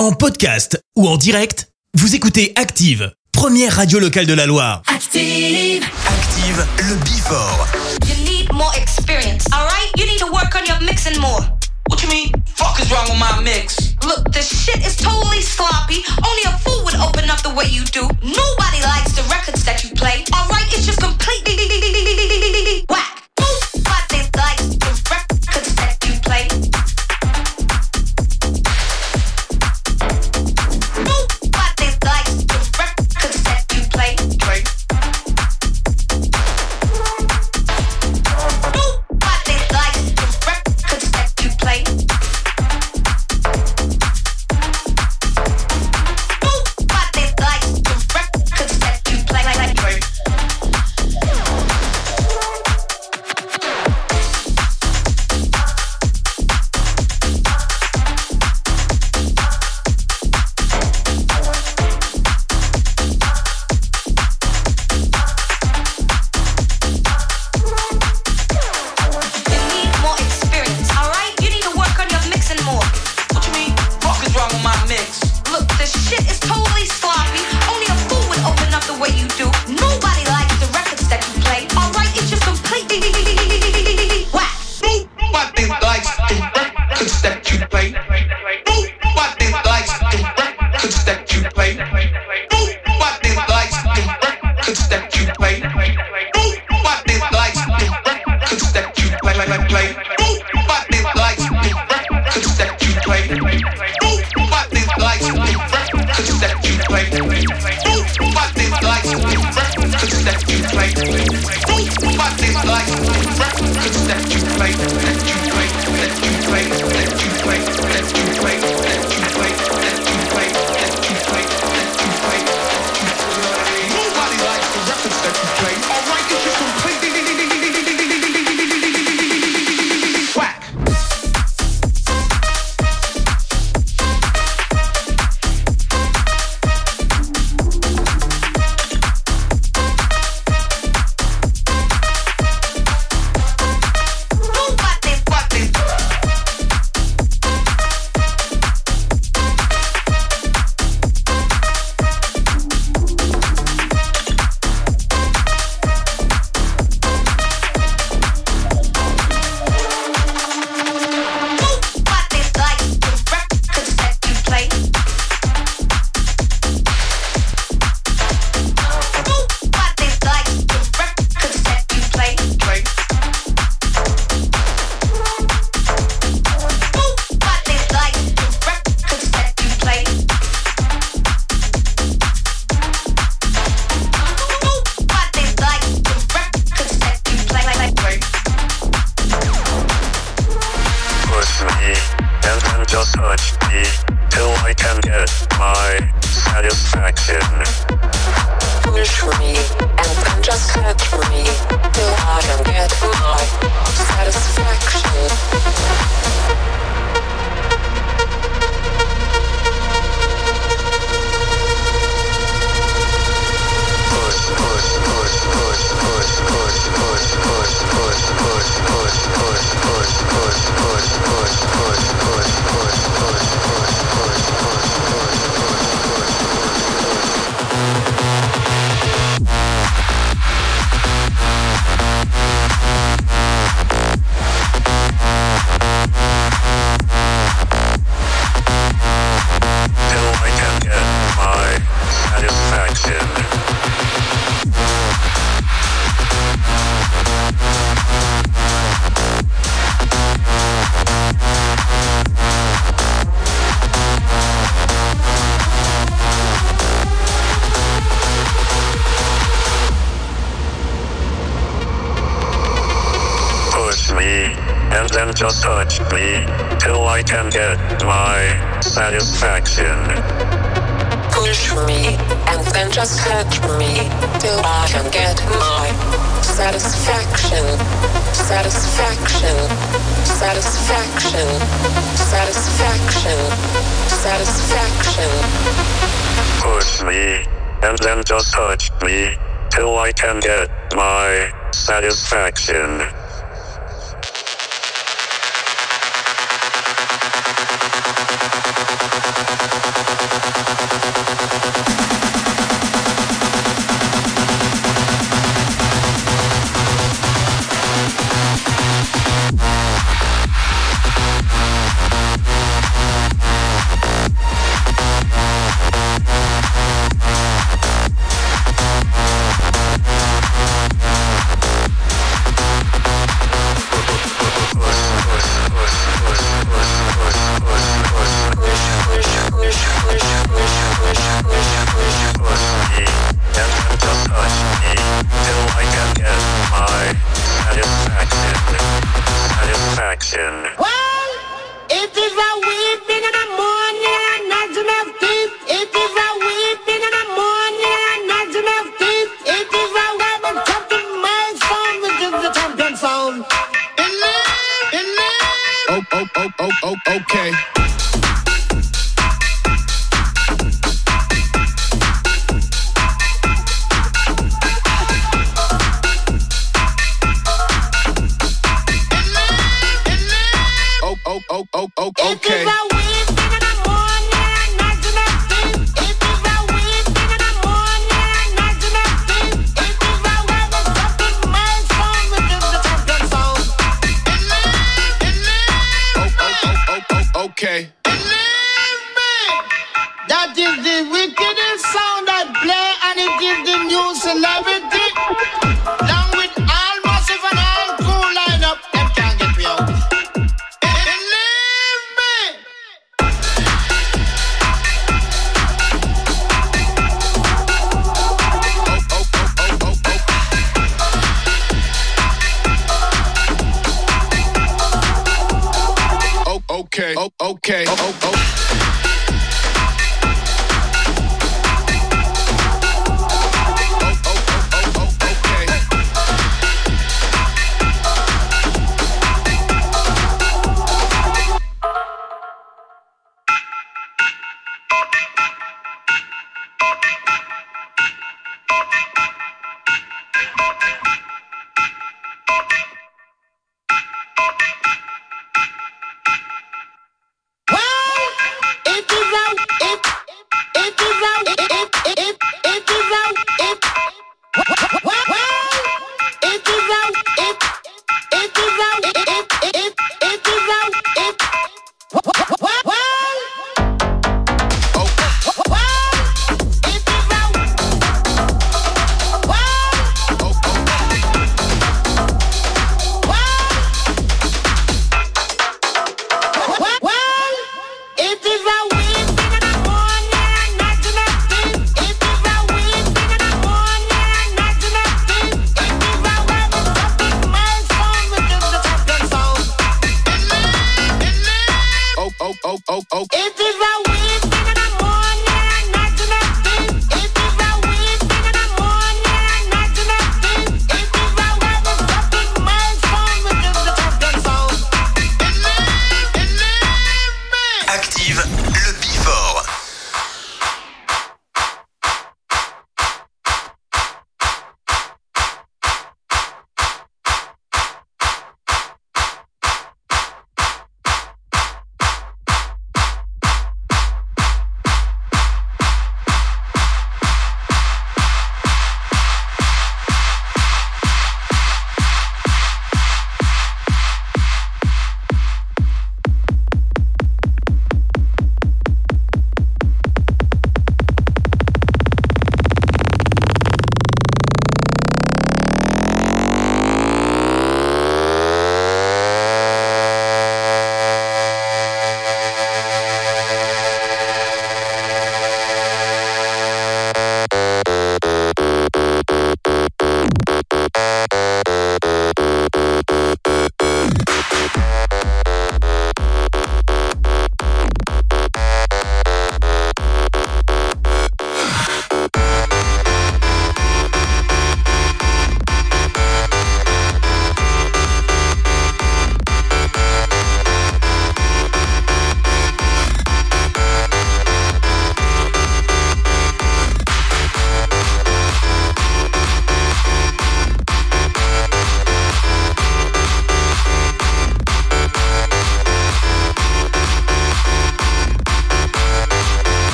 En podcast ou en direct, vous écoutez Active, première radio locale de la Loire. Active. Active, le Before. You need more experience, alright? You need to work on your mixing more. What you mean? Fuck is wrong with my mix? Look, the shit is totally sloppy. Only a fool would open up the way you do. Nobody likes the records that you play, alright? It's just completely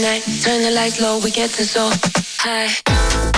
night, turn the lights low, we get to so high.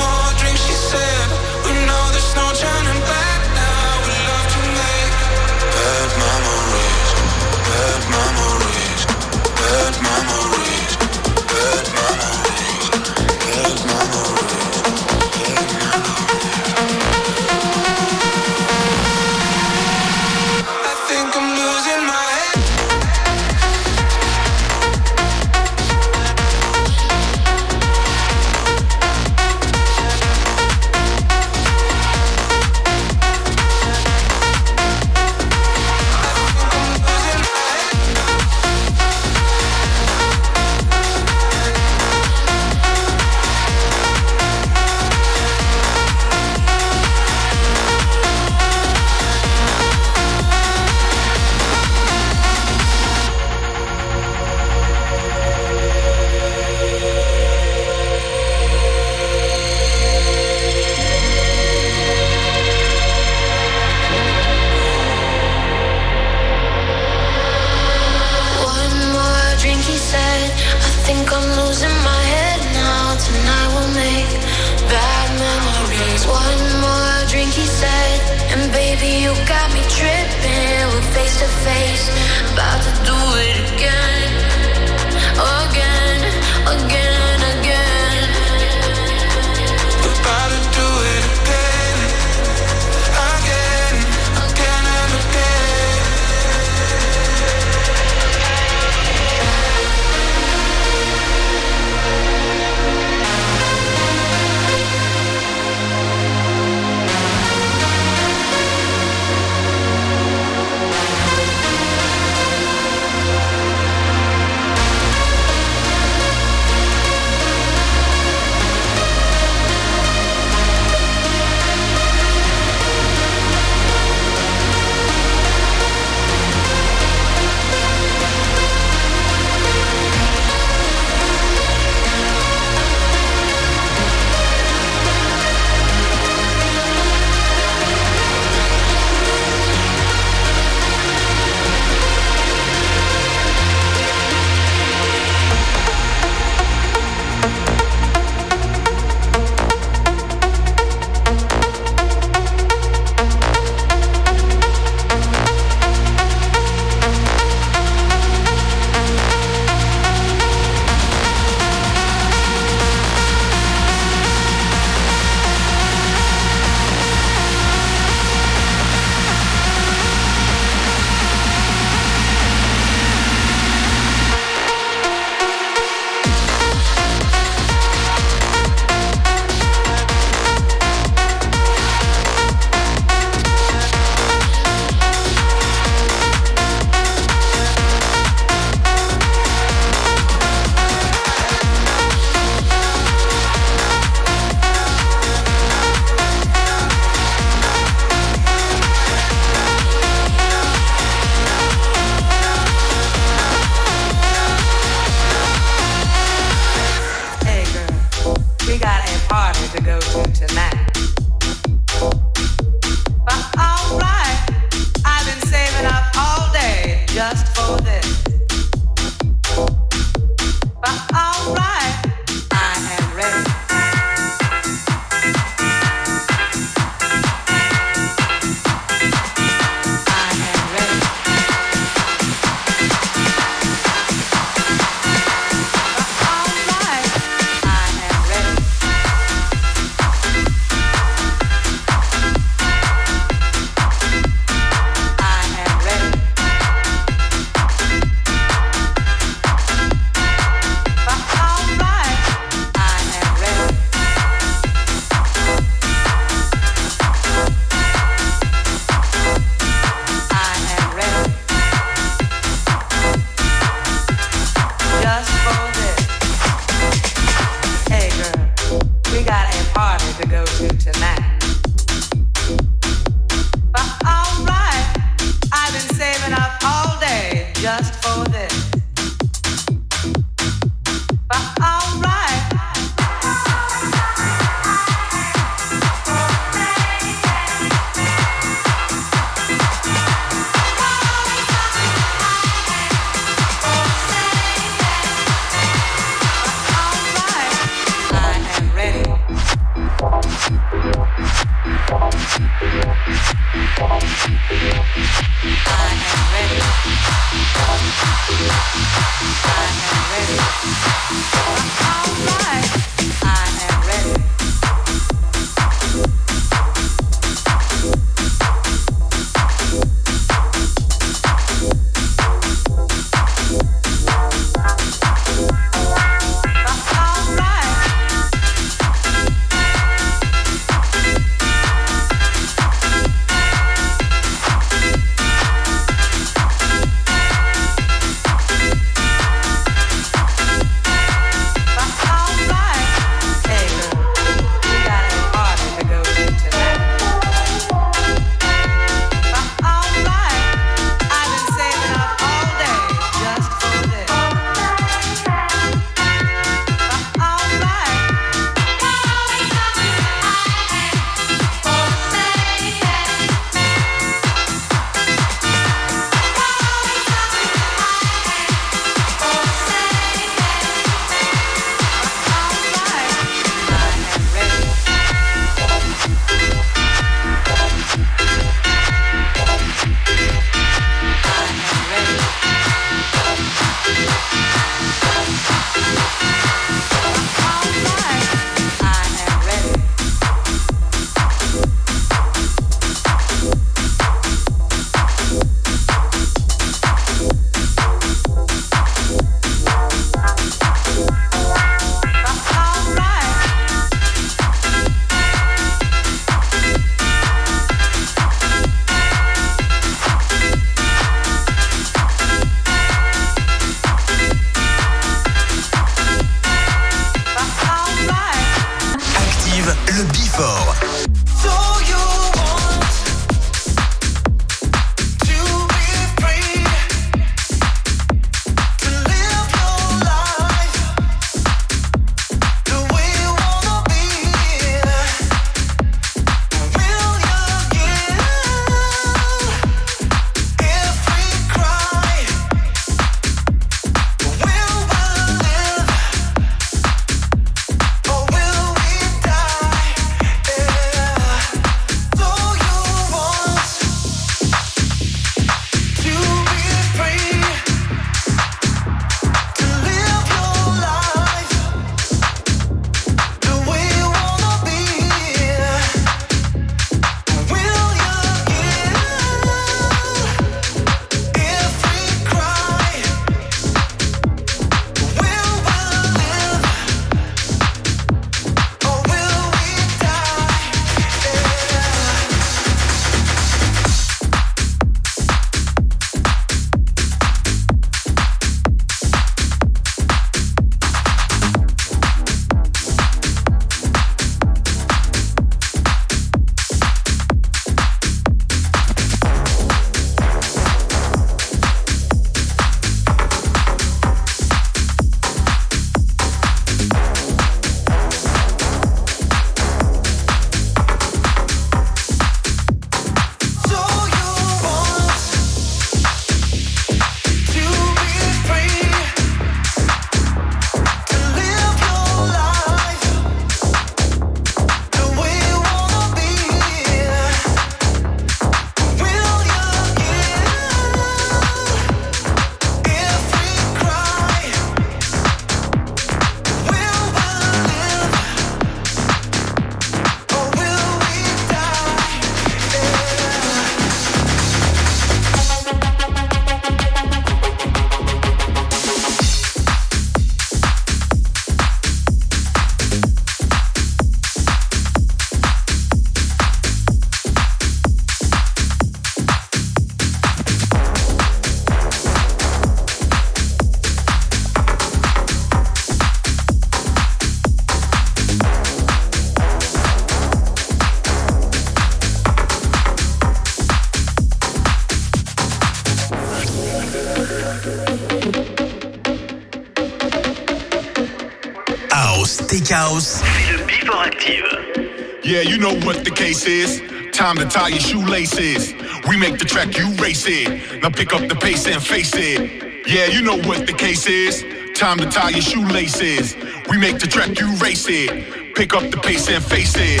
What the case is. Time to tie your shoelaces. We make the track, you race it. Now pick up the pace and face it. Yeah, you know what the case is. Time to tie your shoelaces. We make the track, you race it. Pick up the pace and face it.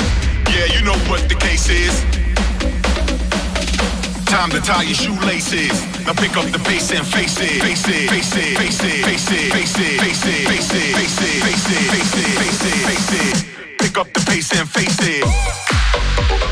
Yeah, you know what the case is. Time to tie your shoelaces. Now pick up the pace and face it. Face it, face it, face it, face it, face it, face it, face it, face it, face it, face it, face it. Pick up the pace and face it.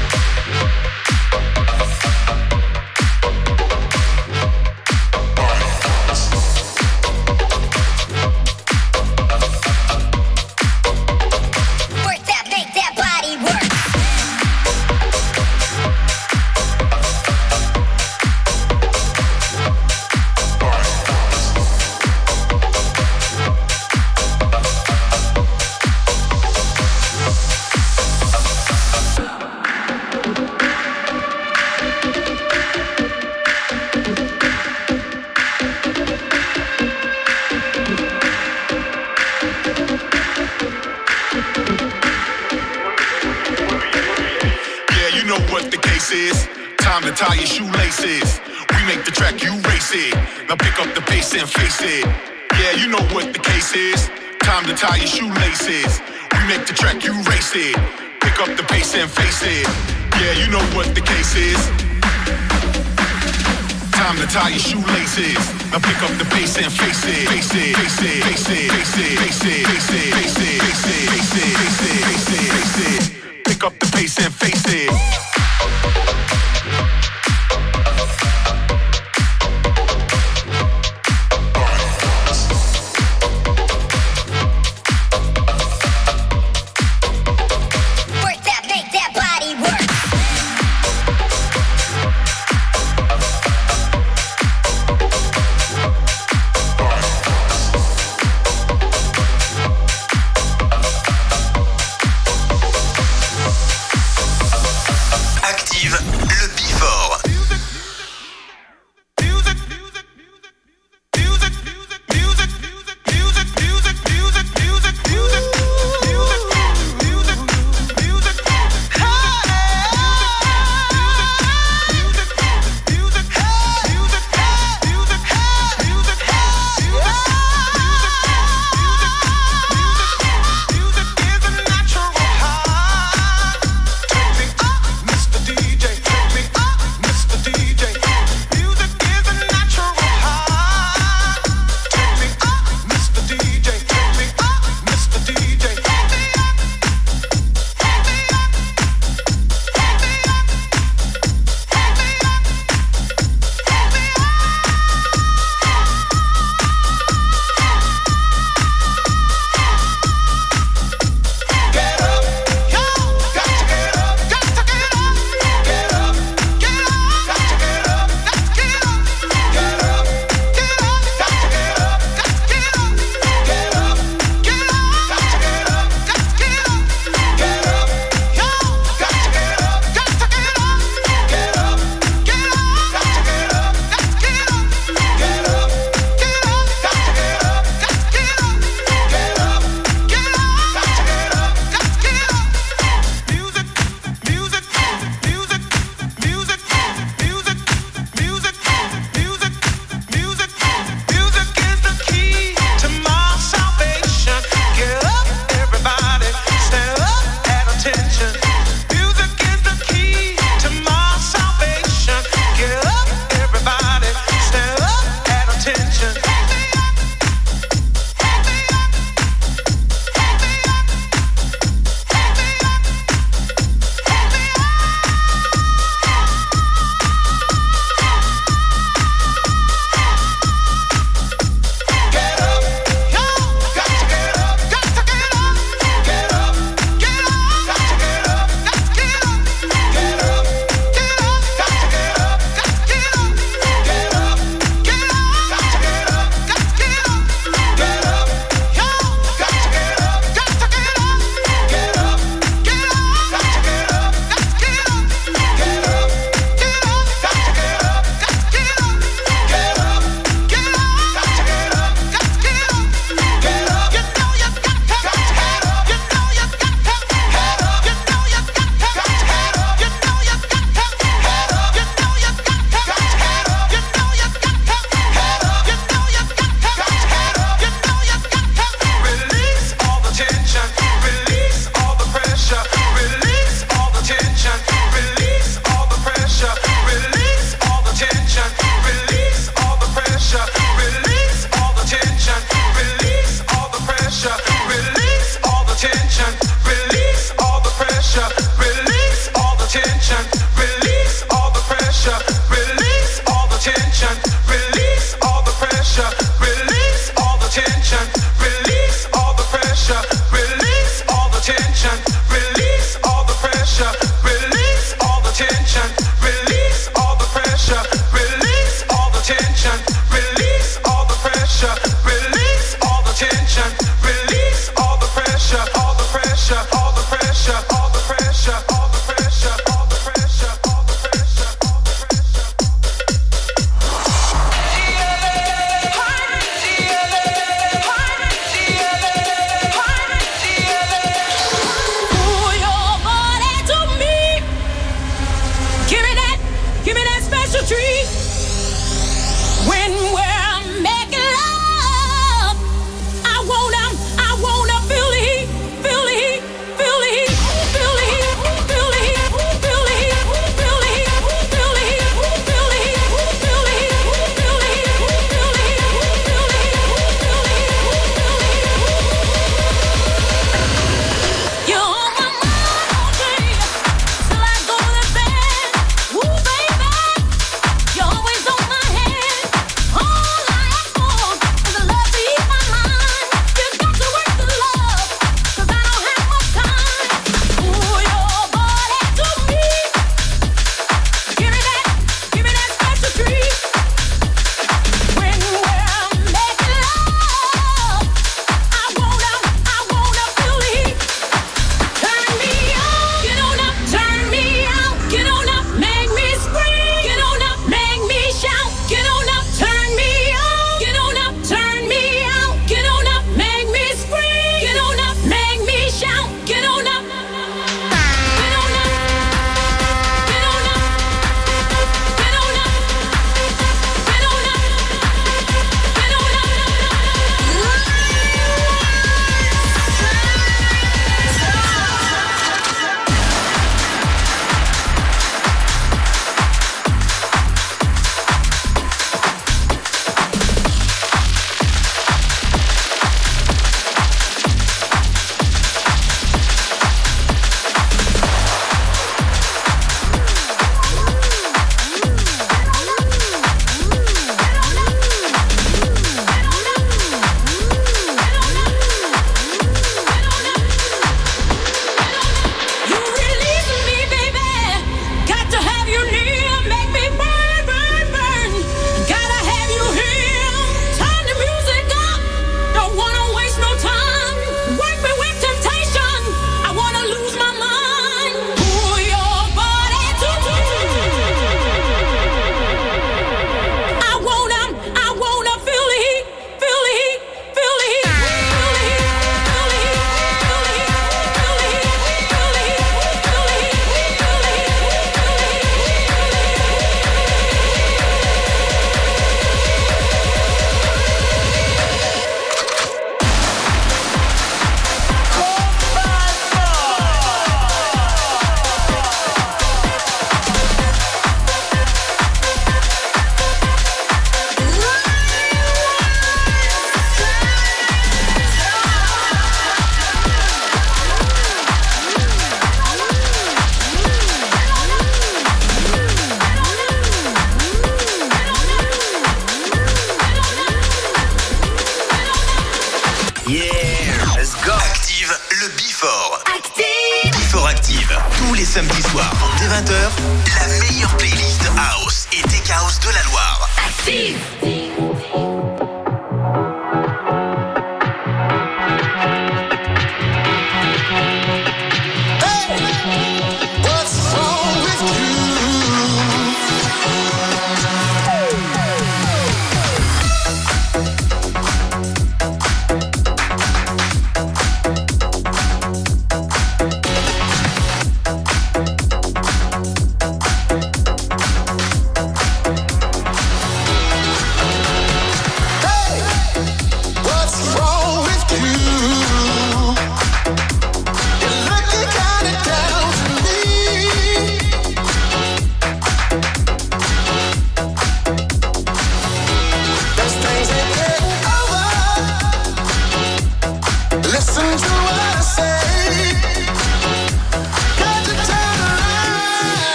Tie your shoelaces. We make the track, you race it. Pick up the pace and face it. Yeah, you know what the case is. Time to tie your shoelaces. Now pick up the pace and. Face it, face it, face it, face it, face it, face it, face it, face it,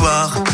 soir.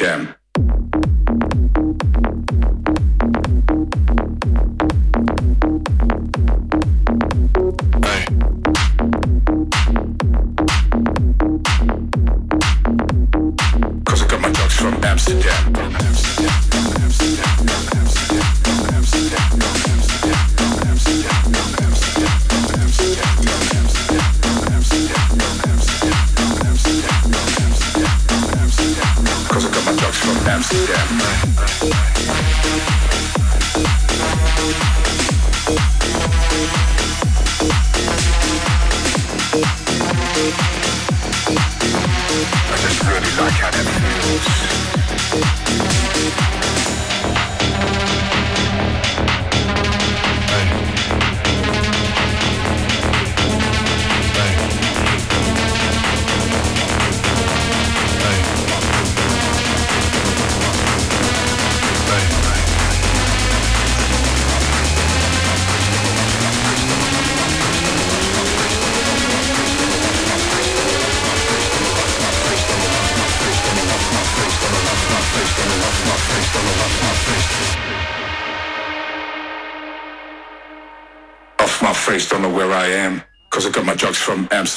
From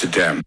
Amsterdam.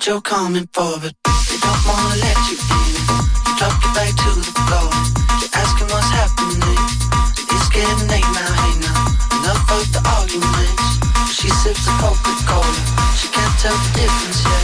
but you're coming forward. They don't wanna let you in. You drop your back to the floor. You're asking what's happening. It's getting late now, hey now. Enough of the arguments. She sips a Coca-Cola. She can't tell the difference yet.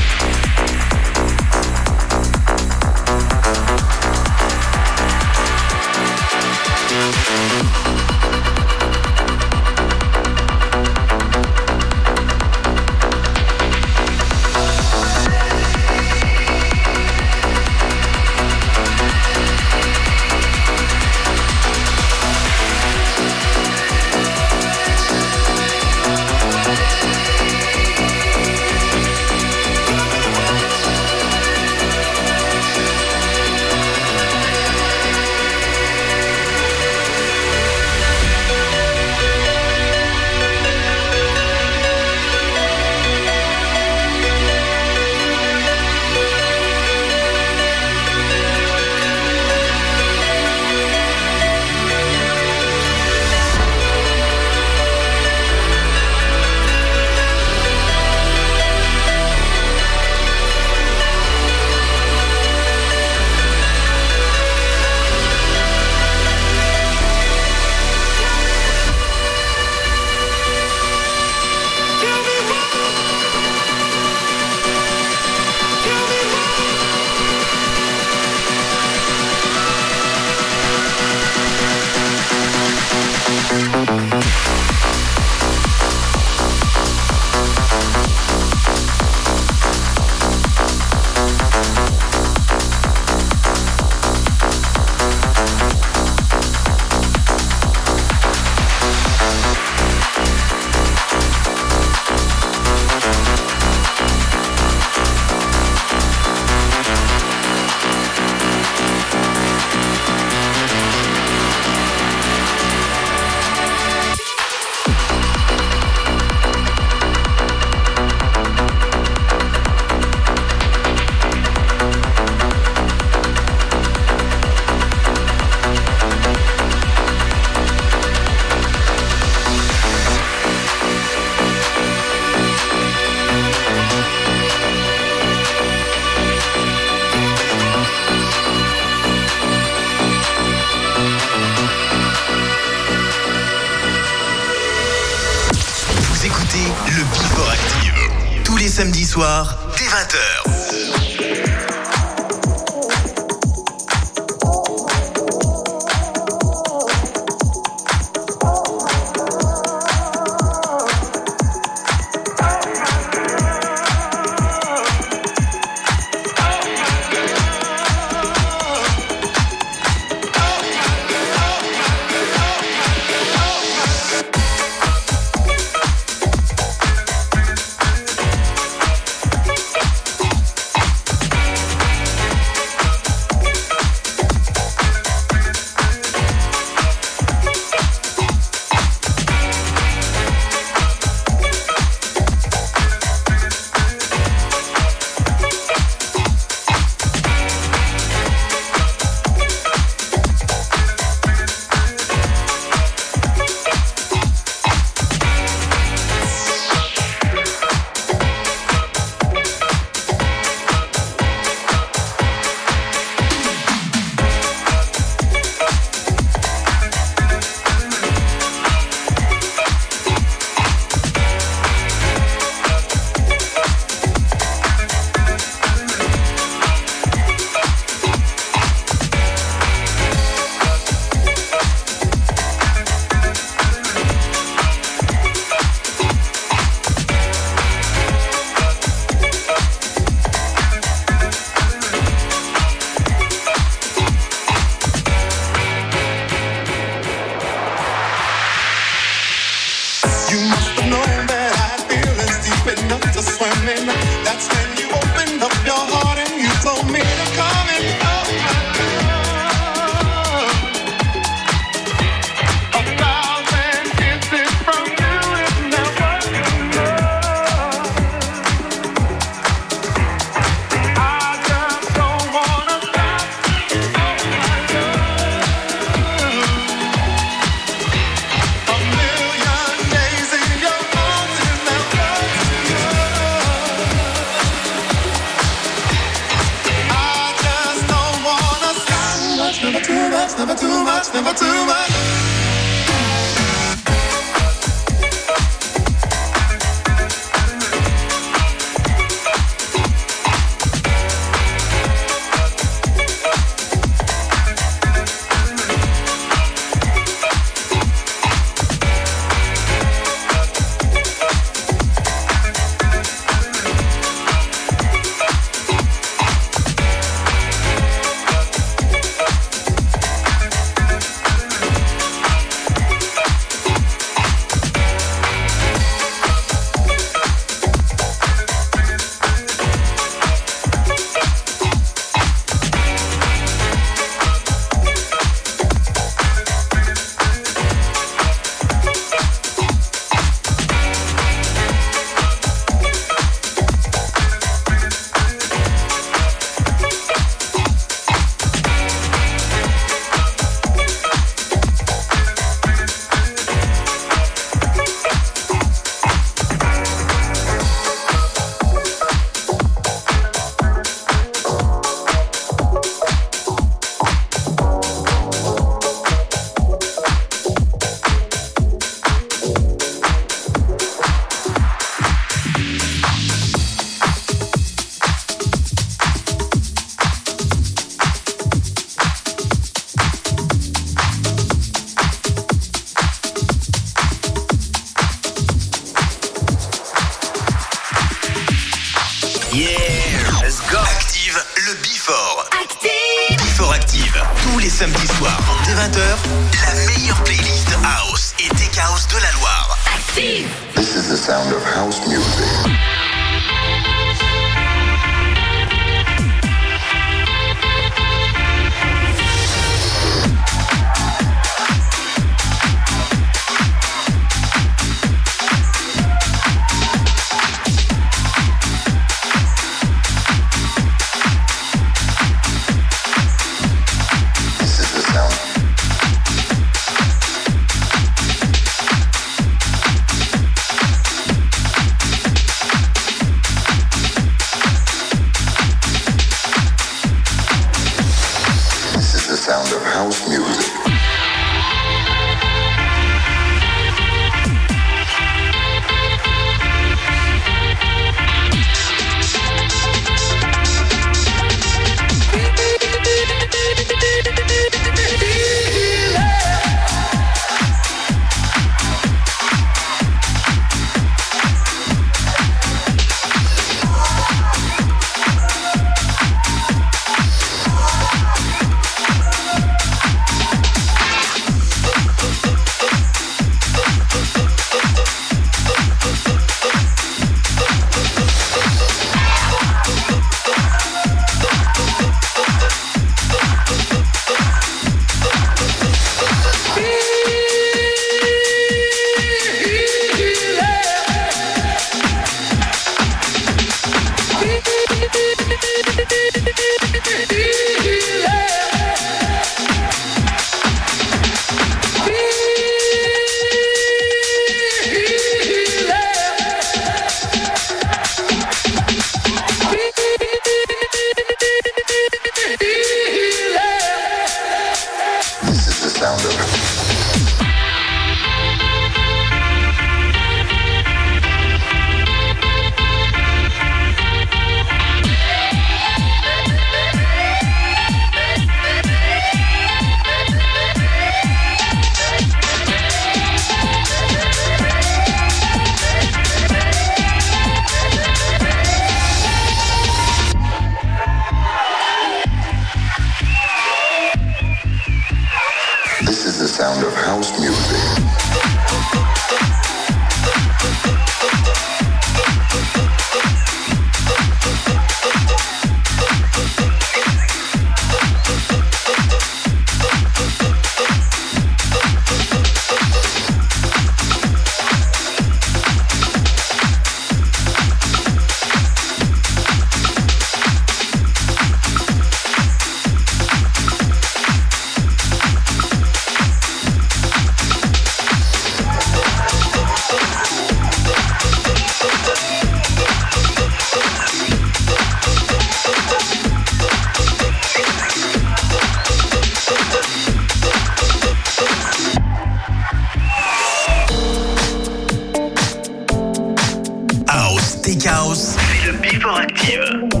Active.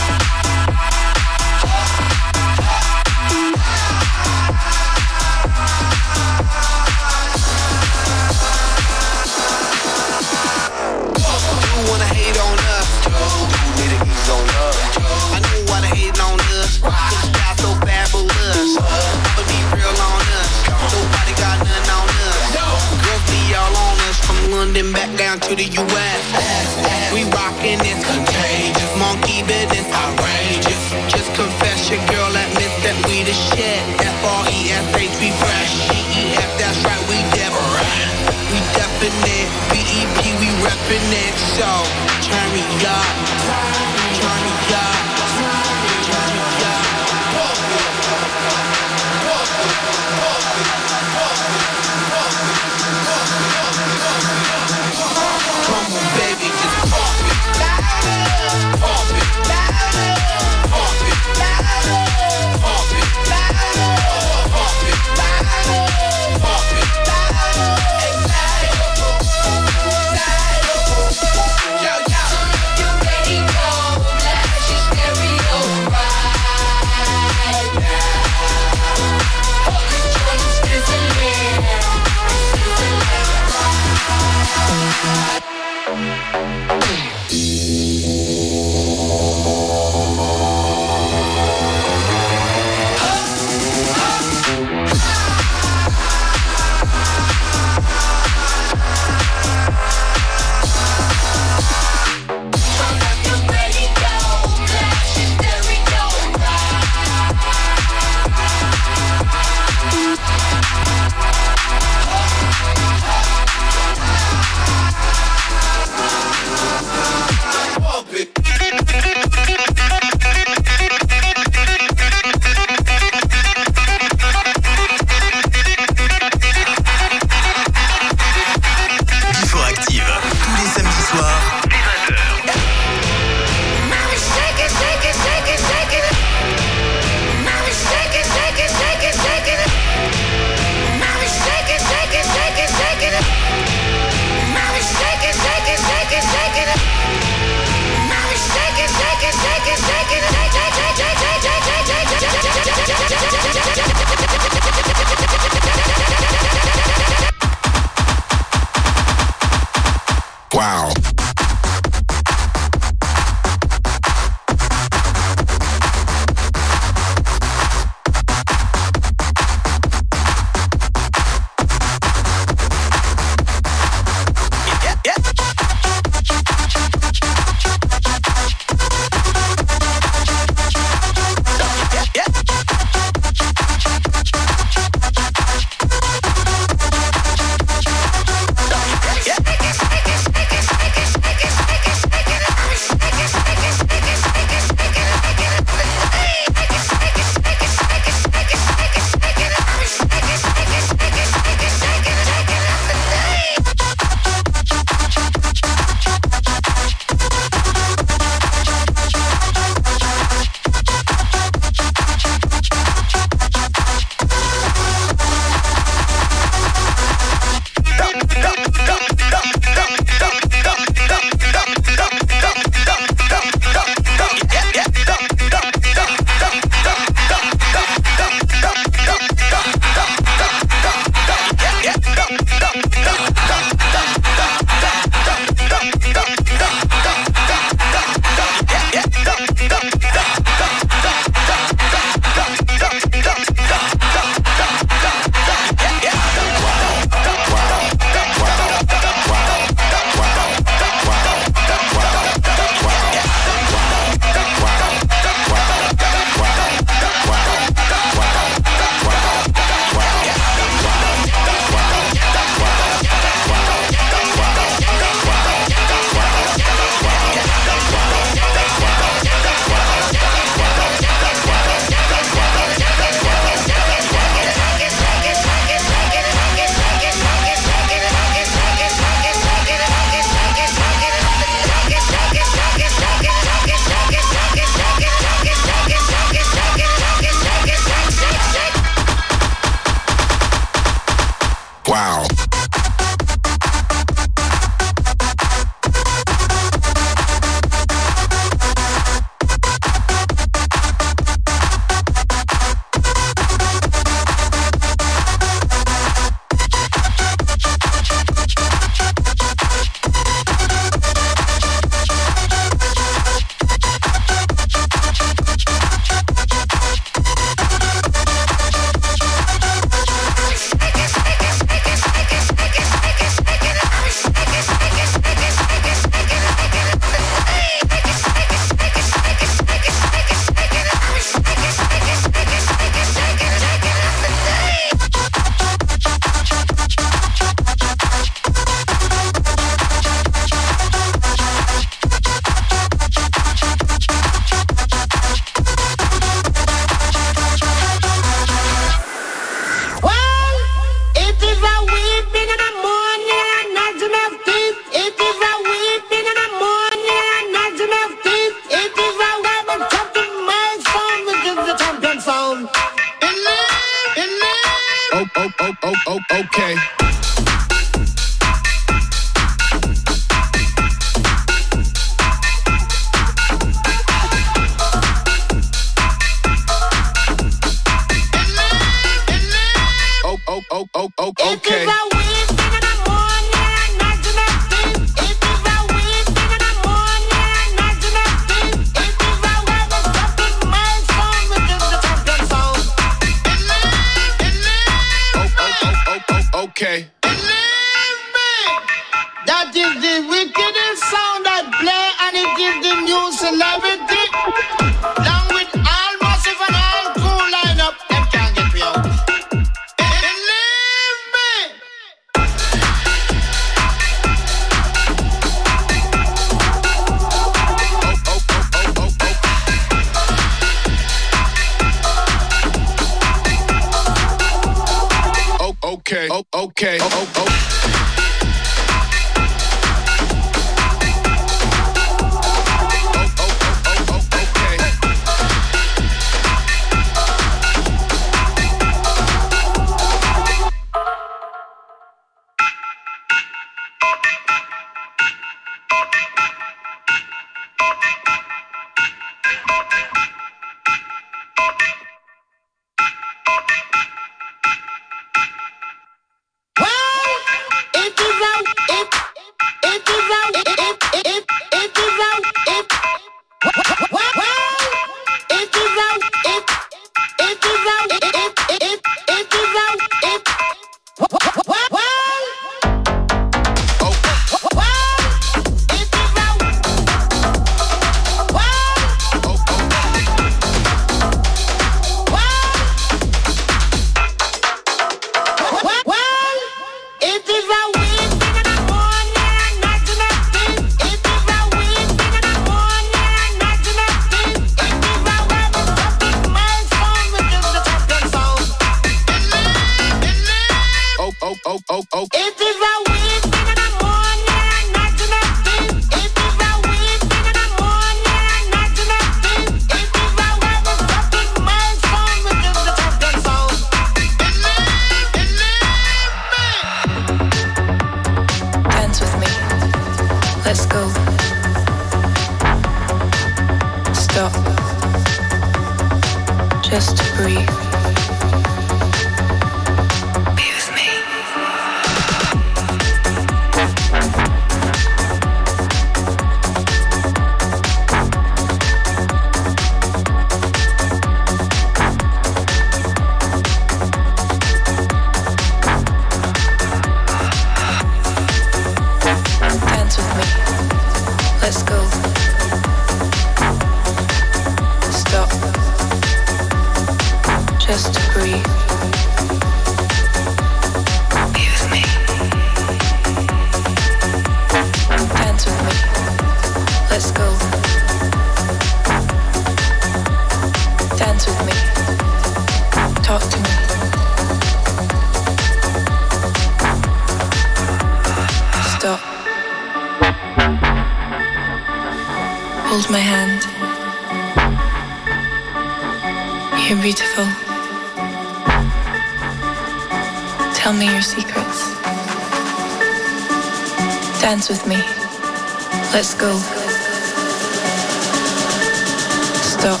Stop.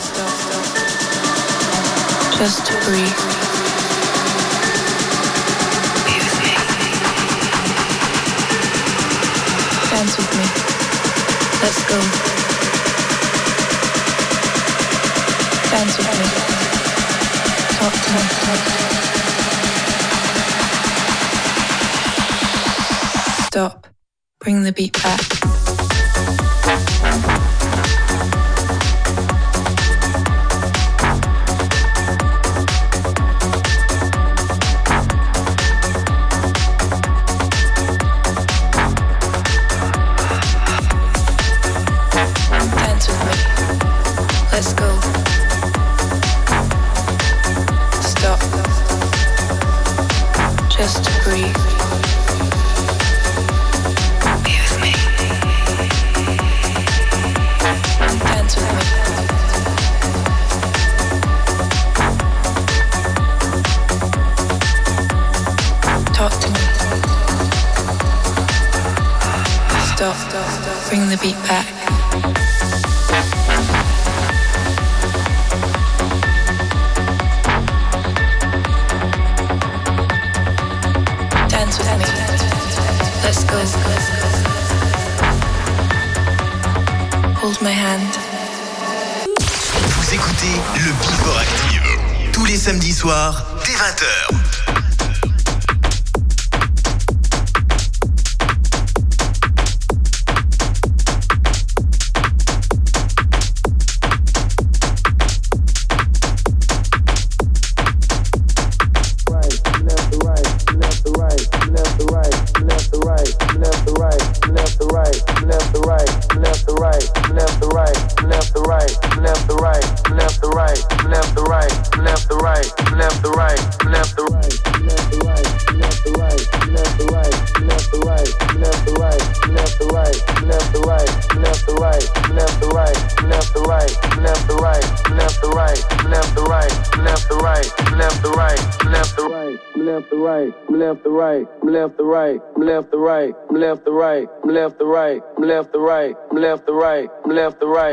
Just breathe. With me. Dance with me. Let's go. Dance with me. Talk to me. Stop. Bring the beat back.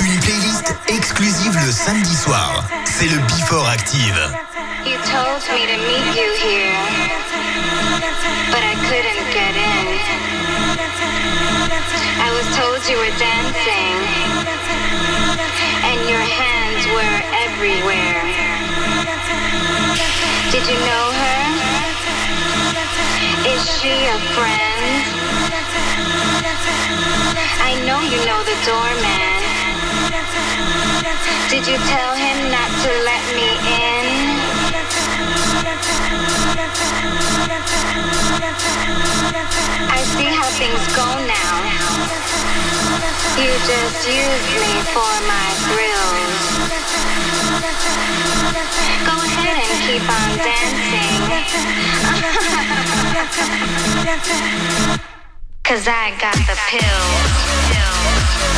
Une playlist exclusive le samedi soir. C'est le Before Active. You told me to meet you here, but I couldn't get in. I was told you were dancing, and your hands were everywhere. Did you know she a friend? I know you know the doorman. Did you tell him not to let me in? I see how things go now. You just use me for my thrills. Go ahead and keep on dancing. Cause I got the pills. I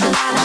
crazy.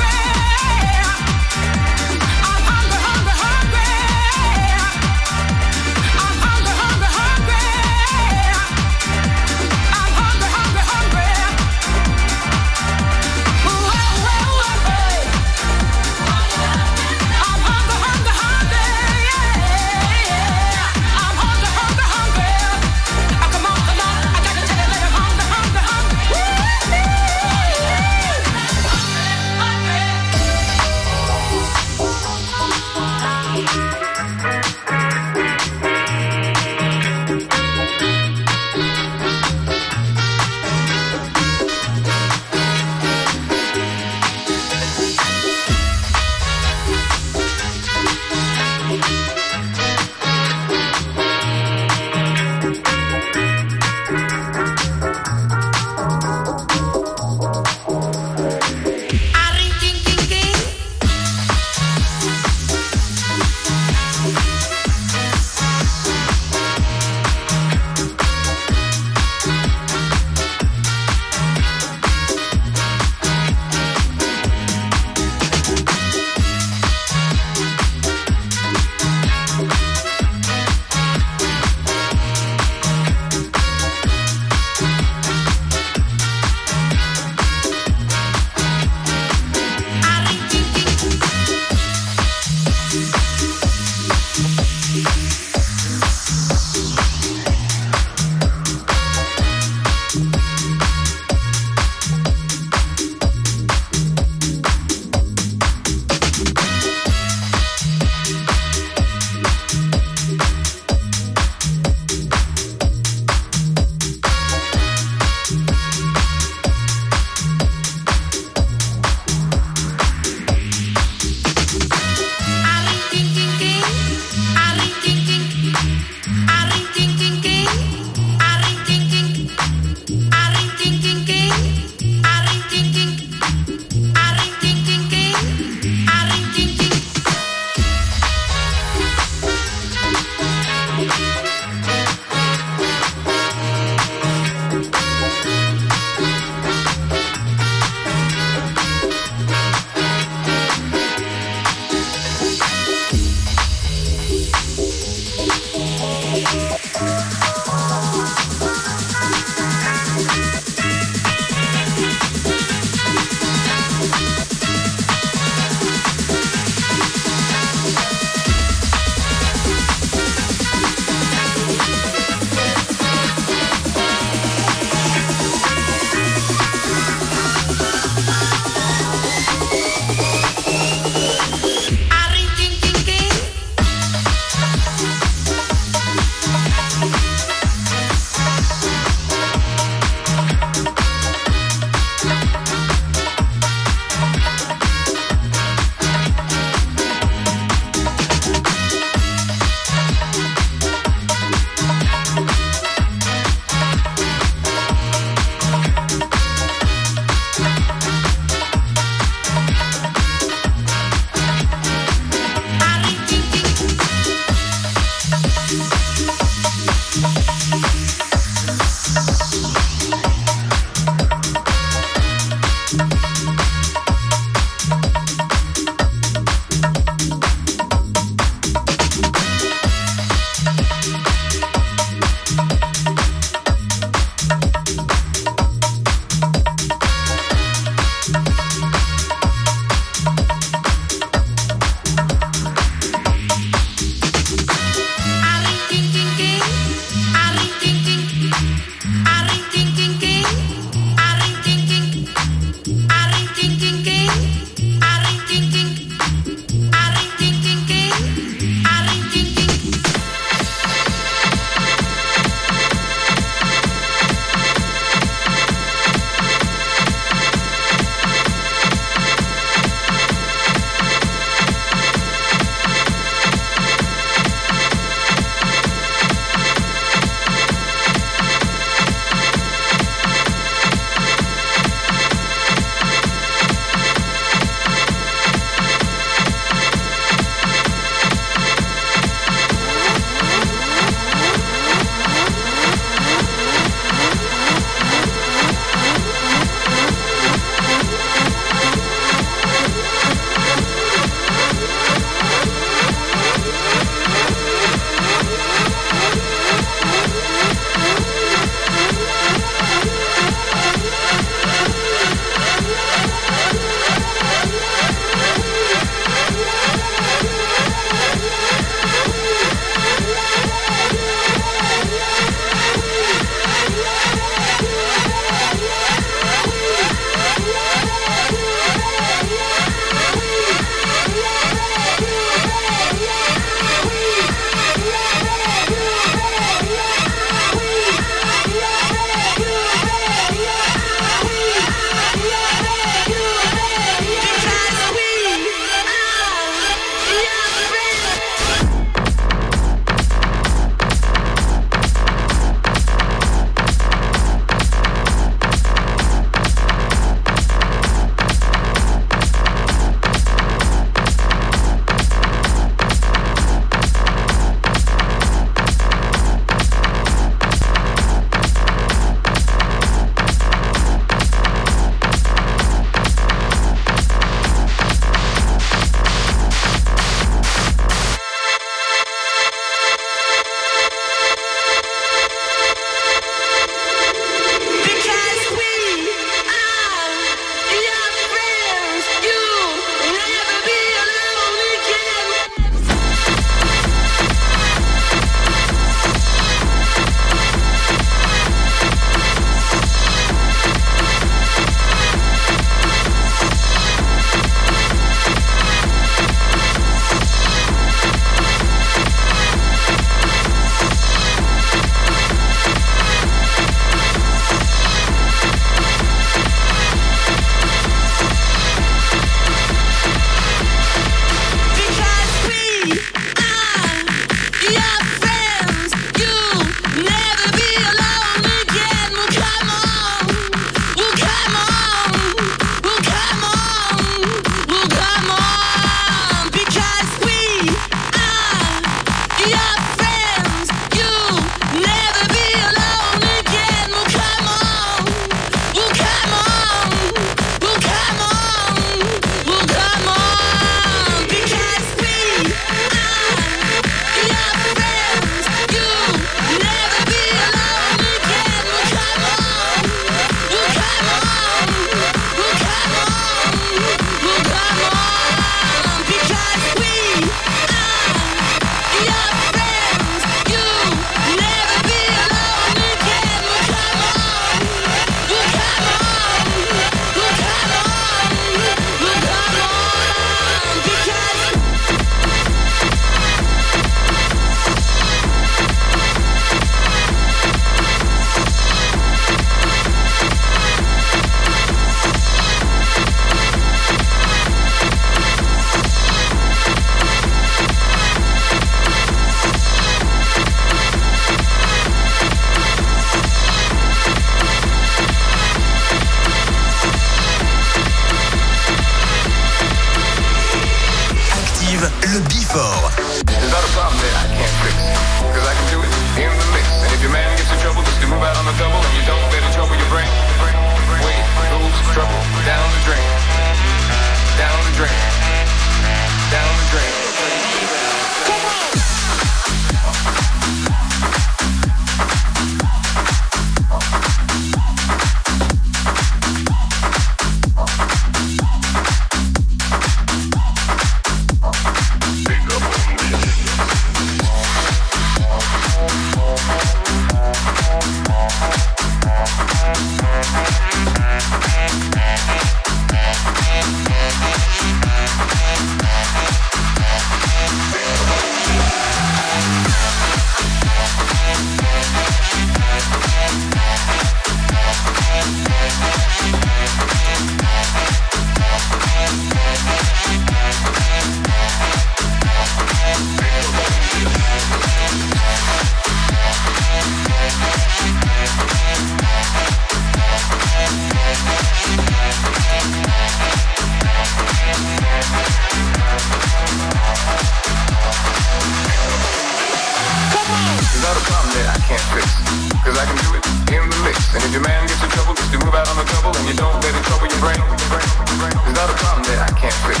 Let it trouble your brain. It's not a problem that I can't fix,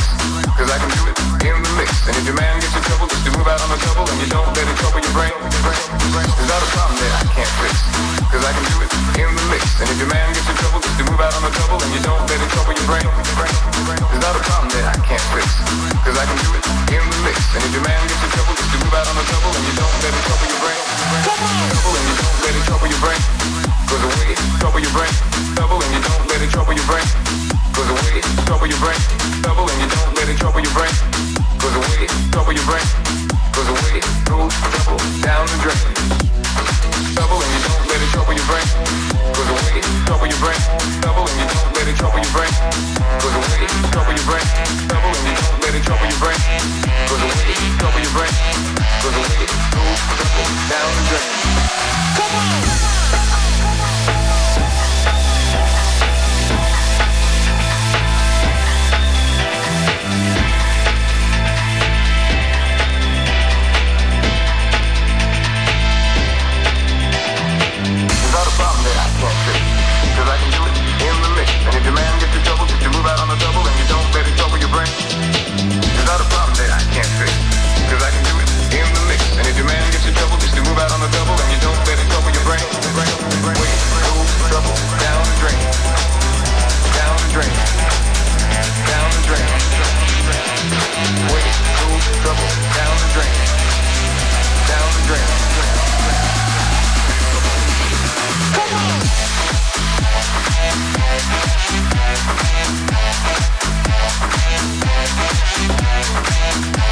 cause I can do it in the mix. And if your man gets in trouble just to move out on the double and you don't let it trouble your brain. It's not a problem that I can't fix, cause I can do it in the mix. And if your man gets in trouble just to move out on the double and you don't let it trouble your brain. It's not a problem that I can't fix, cause I can do it in the mix. And if your man gets in trouble just to move out on the double and you don't let it trouble your brain. Trouble and you don't let it trouble your brain. Goes away, trouble your brain. Double and you don't let it trouble your brain. Goes away, trouble your brain. Double and you don't let it trouble your brain. Goes away, trouble your brain. Goes away, goes trouble down the drain. Double and you don't let it trouble your brain. Goes away, trouble your brain. Double and you don't let it trouble your brain. Goes away, trouble your brain. Double and you don't let it trouble your brain. Goes away, trouble your brain. Goes away, goes trouble down the drain. Come on. Drain. Down the drain. Wait, go, trouble, down the drain. Down the drain. Une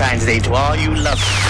Valentine's Day to all you lovers.